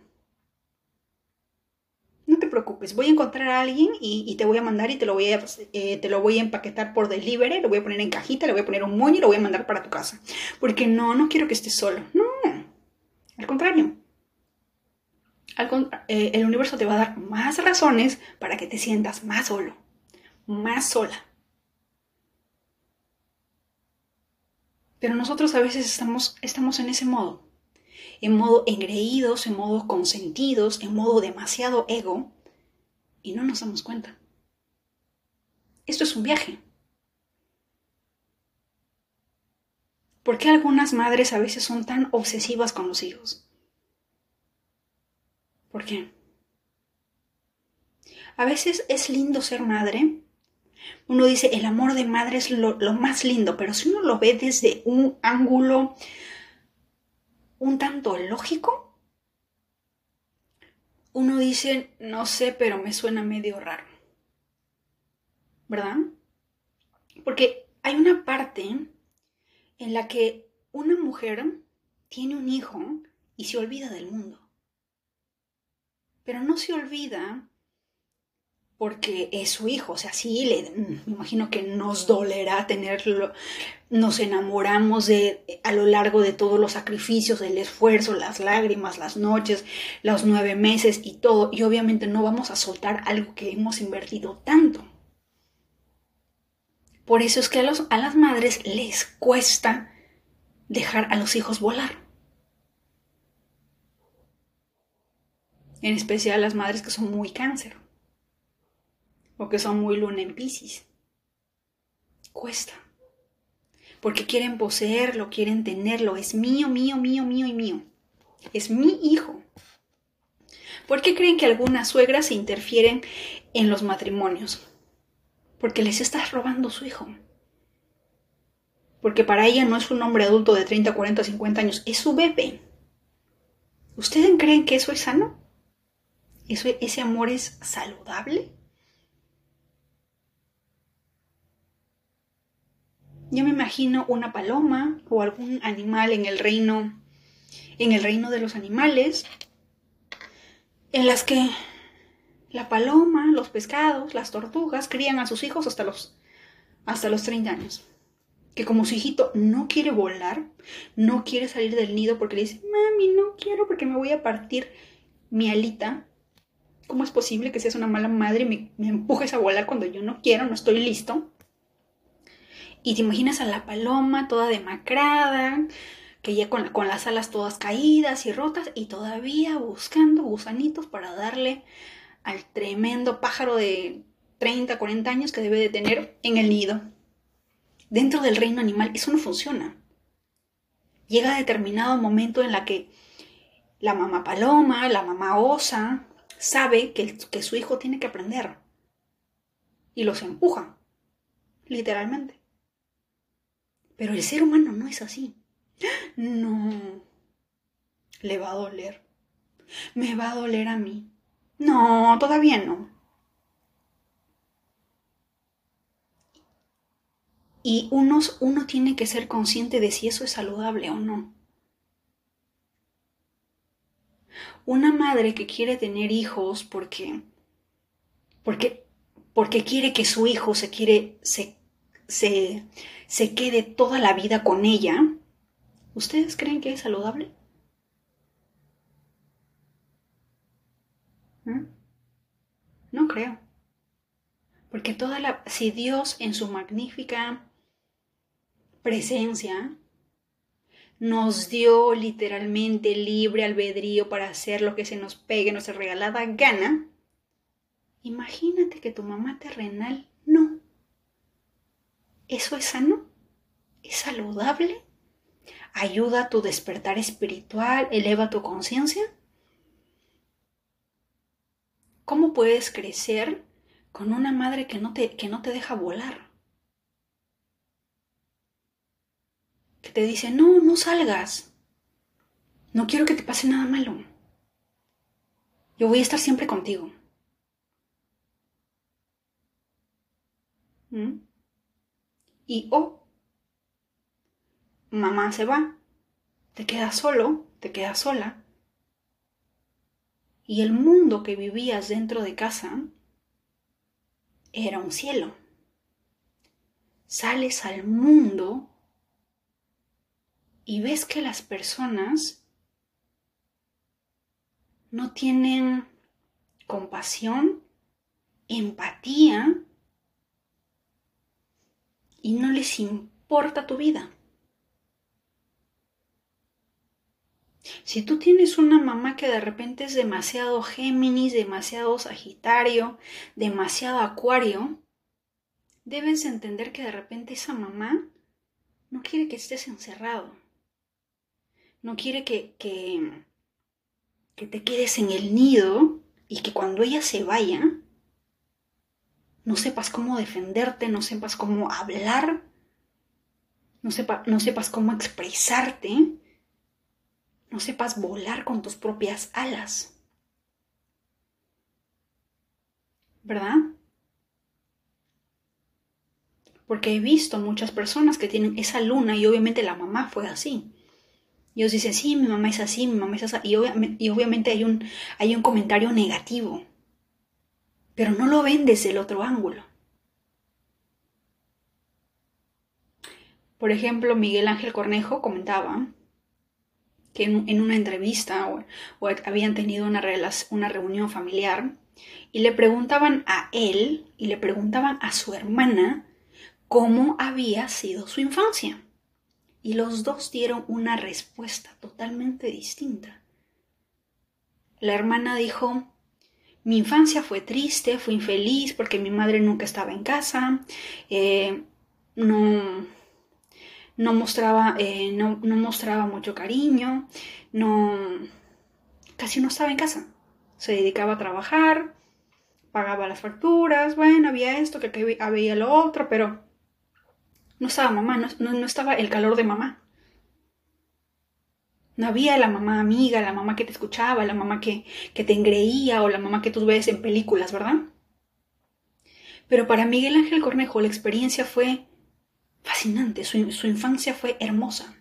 Speaker 1: no te preocupes, voy a encontrar a alguien y, te voy a mandar y te lo voy a, eh, te lo voy a empaquetar por delivery, lo voy a poner en cajita, le voy a poner un moño y lo voy a mandar para tu casa. Porque no, no quiero que estés solo. No, al contrario. Eh, el universo te va a dar más razones para que te sientas más solo, más sola. Pero nosotros a veces estamos, estamos en ese modo en modo engreídos, en modo consentidos, en modo demasiado ego, y no nos damos cuenta. Esto es un viaje. ¿Por qué algunas madres a veces son tan obsesivas con los hijos? ¿Por qué? A veces es lindo ser madre. Uno dice, el amor de madre es lo, lo más lindo, pero si uno lo ve desde un ángulo un tanto lógico, uno dice, no sé, pero me suena medio raro. ¿Verdad? Porque hay una parte en la que una mujer tiene un hijo y se olvida del mundo. Pero no se olvida porque es su hijo, o sea, sí, le, me imagino que nos dolerá tenerlo, nos enamoramos de a lo largo de todos los sacrificios, el esfuerzo, las lágrimas, las noches, los nueve meses y todo, y obviamente no vamos a soltar algo que hemos invertido tanto. Por eso es que a, los, a las madres les cuesta dejar a los hijos volar. En especial las madres que son muy cáncer o que son muy luna en Pisces. Cuesta. Porque quieren poseerlo, quieren tenerlo. Es mío, mío, mío, mío y mío. Es mi hijo. ¿Por qué creen que algunas suegras se interfieren en los matrimonios? Porque les estás robando su hijo. Porque para ella no es un hombre adulto de 30, 40, 50 años, es su bebé. ¿Ustedes creen que eso es sano? ¿Eso, ¿Ese amor es saludable? Yo me imagino una paloma o algún animal en el reino, en el reino de los animales, en las que la paloma, los pescados, las tortugas crían a sus hijos hasta los, hasta los 30 años. Que como su hijito no quiere volar, no quiere salir del nido porque le dice, mami, no quiero porque me voy a partir mi alita. ¿Cómo es posible que seas una mala madre y me, empujes a volar cuando yo no quiero, no estoy listo? Y te imaginas a la paloma toda demacrada, que ya con, con, las alas todas caídas y rotas y todavía buscando gusanitos para darle al tremendo pájaro de 30, 40 años que debe de tener en el nido. Dentro del reino animal eso no funciona. Llega determinado momento en la que la mamá paloma, la mamá osa, sabe que, que su hijo tiene que aprender. Y los empuja, literalmente. Pero el ser humano no es así. No. Le va a doler. Me va a doler a mí. No, todavía no. Y uno, uno tiene que ser consciente de si eso es saludable o no. Una madre que quiere tener hijos porque, porque, porque quiere que su hijo se, quiere, se, se, se quede toda la vida con ella, ¿ustedes creen que es saludable? ¿Mm? No creo. Porque toda la, si Dios en su magnífica presencia nos dio literalmente libre albedrío para hacer lo que se nos pegue nuestra regalada gana, imagínate que tu mamá terrenal no. ¿Eso es sano? ¿Es saludable? ¿Ayuda a tu despertar espiritual? ¿Eleva tu conciencia? ¿Cómo puedes crecer con una madre que no te, que no te deja volar? Que te dice, no, no salgas. No quiero que te pase nada malo. Yo voy a estar siempre contigo. ¿Mm? Y oh, mamá se va, te quedas solo, te quedas sola. Y el mundo que vivías dentro de casa era un cielo. Sales al mundo y ves que las personas no tienen compasión, empatía y no les importa tu vida. Si tú tienes una mamá que de repente es demasiado Géminis, demasiado Sagitario, demasiado Acuario, debes entender que de repente esa mamá no quiere que estés encerrado no quiere que, que, te quedes en el nido y que cuando ella se vaya, no sepas cómo defenderte, no sepas cómo hablar, no, no sepas cómo expresarte, no sepas volar con tus propias alas. ¿Verdad? Porque he visto muchas personas que tienen esa luna y obviamente la mamá fue así. Y ellos dicen, sí, mi mamá es así, mi mamá es así. Y, obviamente hay un, hay un comentario negativo. Pero no lo ven desde el otro ángulo. Por ejemplo, Miguel Ángel Cornejo comentaba que en, una entrevista o, habían tenido una, una reunión familiar y le preguntaban a él y le preguntaban a su hermana cómo había sido su infancia y los dos dieron una respuesta totalmente distinta. La hermana dijo, mi infancia fue triste, fui infeliz porque mi madre nunca estaba en casa, eh, no, no, mostraba, eh, no, mostraba mucho cariño, no, casi no estaba en casa. Se dedicaba a trabajar, pagaba las facturas, bueno, había esto, que había lo otro, pero no estaba mamá, no, estaba el calor de mamá. No había la mamá amiga, la mamá que te escuchaba, la mamá que, que te engreía o la mamá que tú ves en películas, ¿verdad? Pero para Miguel Ángel Cornejo la experiencia fue fascinante, su, su, infancia fue hermosa,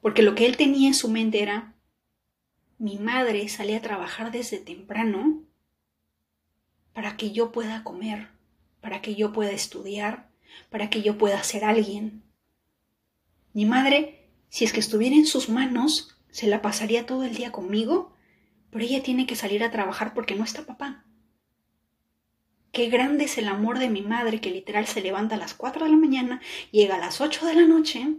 Speaker 1: porque lo que él tenía en su mente era, mi madre salía a trabajar desde temprano para que yo pueda comer, para que yo pueda estudiar, para que yo pueda ser alguien. Mi madre, si es que estuviera en sus manos, se la pasaría todo el día conmigo, pero ella tiene que salir a trabajar porque no está papá. Qué grande es el amor de mi madre que literal se levanta a las 4 de la mañana, llega a las 8 de la noche,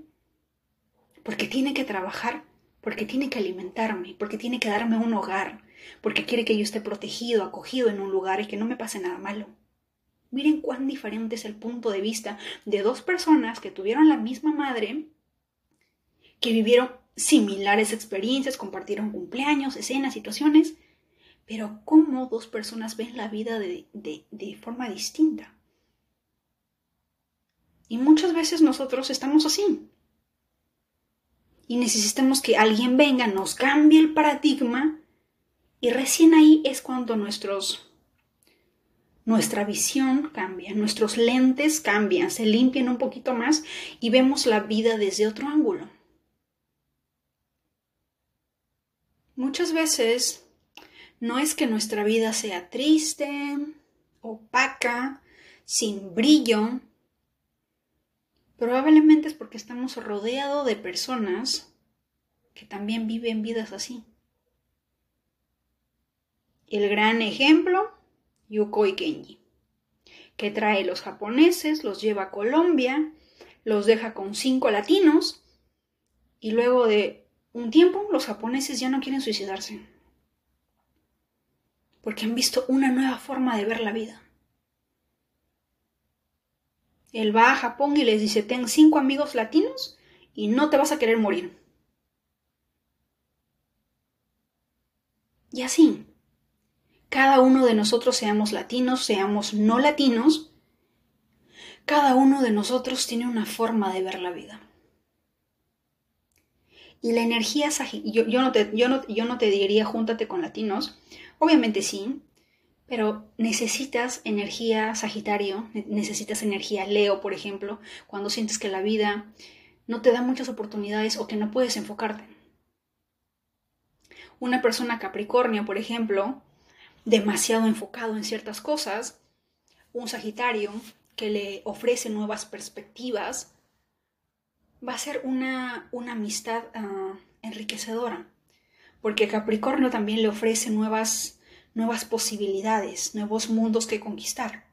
Speaker 1: porque tiene que trabajar, porque tiene que alimentarme, porque tiene que darme un hogar, porque quiere que yo esté protegido, acogido en un lugar y que no me pase nada malo. Miren cuán diferente es el punto de vista de dos personas que tuvieron la misma madre, que vivieron similares experiencias, compartieron cumpleaños, escenas, situaciones, pero cómo dos personas ven la vida de, de forma distinta. Y muchas veces nosotros estamos así. Y necesitamos que alguien venga, nos cambie el paradigma Y recién ahí es cuando nuestros, nuestra visión cambia, nuestros lentes cambian, se limpian un poquito más y vemos la vida desde otro ángulo. Muchas veces no es que nuestra vida sea triste, opaca, sin brillo. Probablemente es porque estamos rodeados de personas que también viven vidas así. El gran ejemplo, Yukoi Kenji, que trae los japoneses, los lleva a Colombia, los deja con cinco latinos y luego de un tiempo los japoneses ya no quieren suicidarse porque han visto una nueva forma de ver la vida. Él va a Japón y les dice, ten cinco amigos latinos y no te vas a querer morir. Y así, cada uno de nosotros, seamos latinos, seamos no latinos, cada uno de nosotros tiene una forma de ver la vida. Y la energía, yo, yo, no te, yo, no, yo no te diría júntate con latinos, obviamente sí, pero necesitas energía Sagitario, necesitas energía Leo, por ejemplo, cuando sientes que la vida no te da muchas oportunidades o que no puedes enfocarte. Una persona Capricornio, por ejemplo, demasiado enfocado en ciertas cosas, un Sagitario que le ofrece nuevas perspectivas, va a ser una, una amistad ah, enriquecedora, porque Capricornio también le ofrece nuevas, nuevas posibilidades, nuevos mundos que conquistar.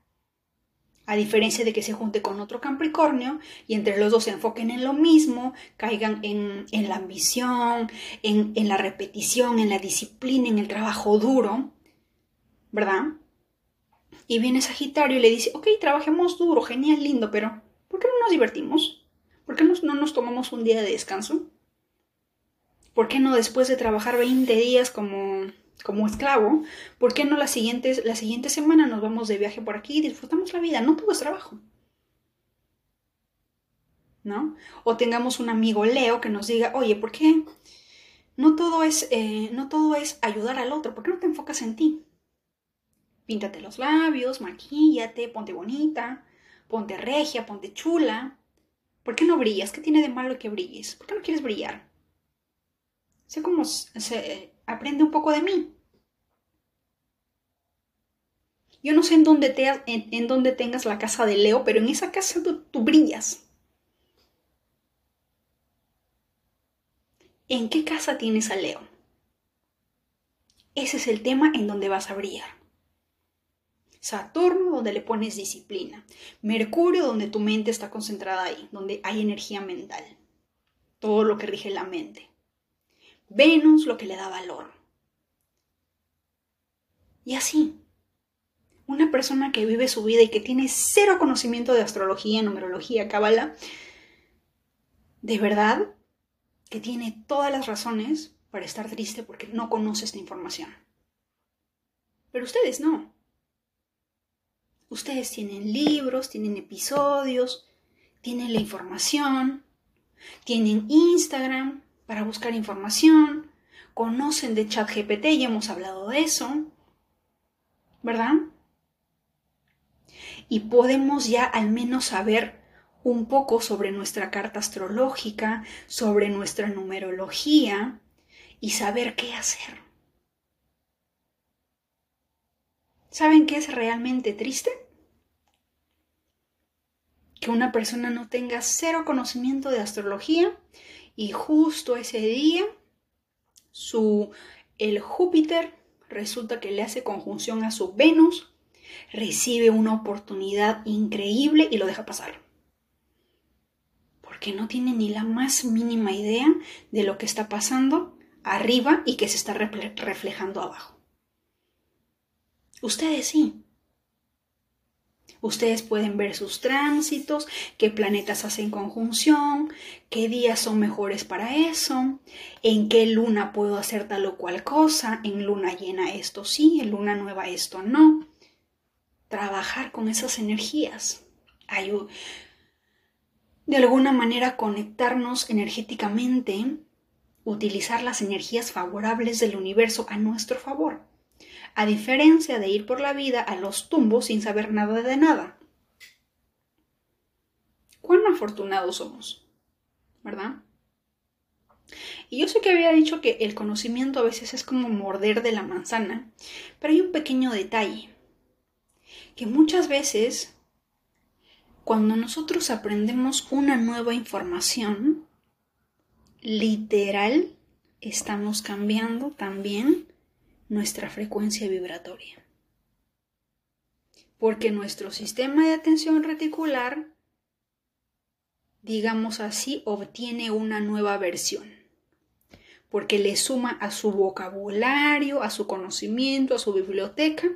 Speaker 1: A diferencia de que se junte con otro Capricornio y entre los dos se enfoquen en lo mismo, caigan en, la ambición, en, en la repetición, en la disciplina, en el trabajo duro, ¿verdad? Y viene Sagitario y le dice, ok, trabajemos duro, genial, lindo, pero ¿por qué no nos divertimos? ¿Por qué no nos tomamos un día de descanso? ¿Por qué no después de trabajar 20 días como, como esclavo, por qué no la siguiente, semana nos vamos de viaje por aquí y disfrutamos la vida? No todo es trabajo. ¿No? O tengamos un amigo Leo que nos diga, oye, ¿por qué no todo es, eh, no todo es ayudar al otro? ¿Por qué no te enfocas en ti? Píntate los labios, maquíllate, ponte bonita, ponte regia, ponte chula. ¿Por qué no brillas? ¿Qué tiene de malo que brilles? ¿Por qué no quieres brillar? Sé cómo se aprende un poco de mí. Yo no sé en dónde, en, dónde tengas la casa de Leo, pero en esa casa tú brillas. ¿En qué casa tienes a Leo? Ese es el tema en donde vas a brillar. Saturno, donde le pones disciplina. Mercurio, donde tu mente está concentrada ahí, donde hay energía mental. Todo lo que rige la mente. Venus, lo que le da valor. Y así, una persona que vive su vida y que tiene cero conocimiento de astrología, numerología, cábala, de verdad que tiene todas las razones para estar triste porque no conoce esta información. Pero ustedes no. Ustedes tienen libros, tienen episodios, tienen la información, tienen Instagram para buscar información, conocen de ChatGPT, ya hemos hablado de eso, ¿verdad? Y podemos ya al menos saber un poco sobre nuestra carta astrológica, sobre nuestra numerología y saber qué hacer. ¿Saben qué es realmente triste? Que una persona no tenga cero conocimiento de astrología y justo ese día su el Júpiter resulta que le hace conjunción a su Venus, recibe una oportunidad increíble y lo deja pasar. Porque no tiene ni la más mínima idea de lo que está pasando arriba y que se está reflejando abajo. Ustedes sí. Ustedes pueden ver sus tránsitos, qué planetas hacen conjunción, qué días son mejores para eso, en qué luna puedo hacer tal o cual cosa, en luna llena esto sí, en luna nueva esto no. Trabajar con esas energías. de alguna manera conectarnos energéticamente utilizar las energías favorables del universo a nuestro favor, a diferencia de ir por la vida a los tumbos sin saber nada de nada. ¿Cuán afortunados somos? ¿Verdad? Y yo sé que había dicho que el conocimiento a veces es como morder de la manzana, pero hay un pequeño detalle, que muchas veces cuando nosotros aprendemos una nueva información, literal, estamos cambiando también nuestra frecuencia vibratoria. Porque nuestro sistema de atención reticular, digamos así, obtiene una nueva versión porque le suma a su vocabulario, a su conocimiento, a su biblioteca,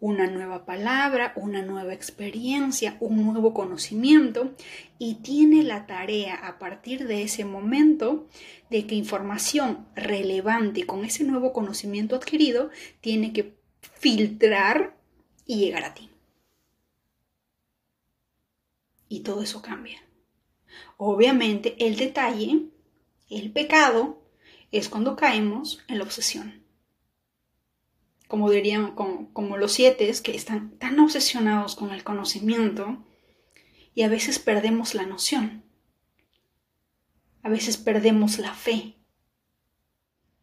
Speaker 1: una nueva palabra, una nueva experiencia, un nuevo conocimiento y tiene la tarea a partir de ese momento de que información relevante con ese nuevo conocimiento adquirido tiene que filtrar y llegar a ti. Y todo eso cambia. Obviamente el detalle, el pecado, es cuando caemos en la obsesión. Como dirían, como, los siete que están tan obsesionados con el conocimiento y a veces perdemos la noción. A veces perdemos la fe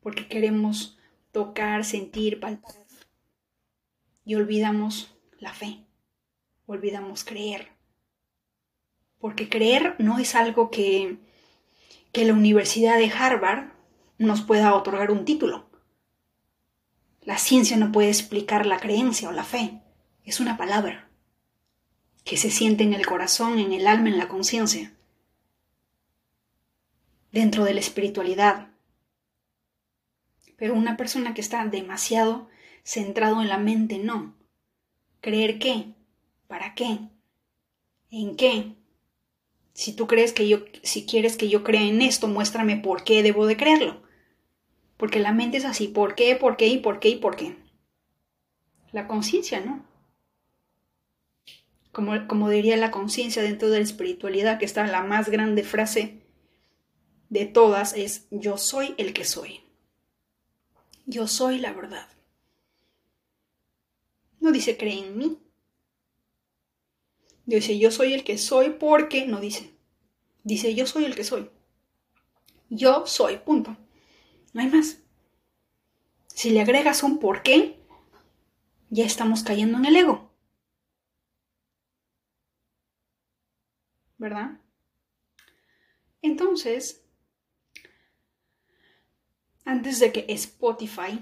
Speaker 1: porque queremos tocar, sentir, palpar y olvidamos la fe, olvidamos creer. Porque creer no es algo que, que la Universidad de Harvard nos pueda otorgar un título. La ciencia no puede explicar la creencia o la fe. Es una palabra que se siente en el corazón, en el alma, en la conciencia. Dentro de la espiritualidad. Pero una persona que está demasiado centrado en la mente, no. ¿Creer qué? ¿Para qué? ¿En qué? Si tú crees que yo, si quieres que yo crea en esto, muéstrame por qué debo de creerlo. Porque la mente es así, ¿por qué, por qué y por qué y por qué? La conciencia, ¿no? Como, como diría la conciencia dentro de la espiritualidad, que está la más grande frase de todas, es yo soy el que soy. Yo soy la verdad. No dice cree en mí. Dice yo soy el que soy porque no dice. Dice yo soy el que soy. Yo soy, punto. No hay más. Si le agregas un por qué, ya estamos cayendo en el ego. ¿Verdad? Entonces, antes de que Spotify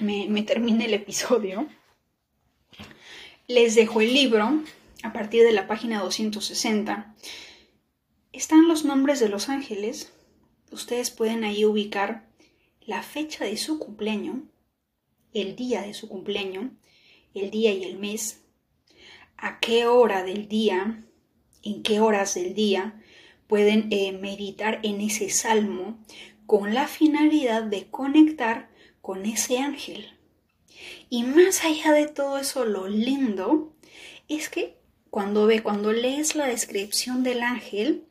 Speaker 1: me, me, termine el episodio, les dejo el libro a partir de la página 260. Están los nombres de los ángeles ustedes pueden ahí ubicar la fecha de su cumpleaños, el día de su cumpleaños, el día y el mes, a qué hora del día, en qué horas del día pueden eh, meditar en ese salmo con la finalidad de conectar con ese ángel. Y más allá de todo eso, lo lindo es que cuando ve, cuando lees la descripción del ángel,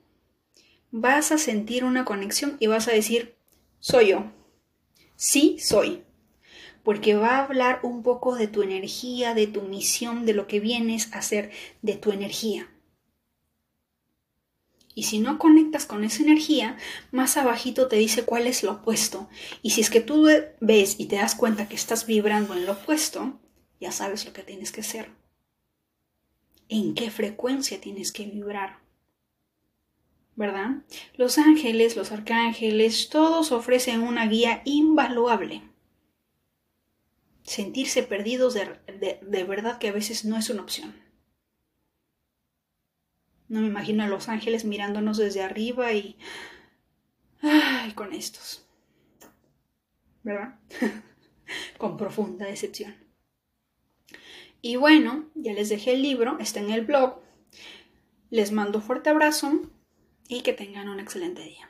Speaker 1: vas a sentir una conexión y vas a decir, soy yo. Sí, soy. Porque va a hablar un poco de tu energía, de tu misión, de lo que vienes a hacer, de tu energía. Y si no conectas con esa energía, más abajito te dice cuál es lo opuesto. Y si es que tú ves y te das cuenta que estás vibrando en lo opuesto, ya sabes lo que tienes que hacer. En qué frecuencia tienes que vibrar. ¿Verdad? Los ángeles, los arcángeles, todos ofrecen una guía invaluable. Sentirse perdidos de, verdad que a veces no es una opción. No me imagino a los ángeles mirándonos desde arriba y... ¡Ay! con estos. ¿Verdad? con profunda decepción. Y bueno, ya les dejé el libro, está en el blog. Les mando fuerte abrazo y que tengan un excelente día.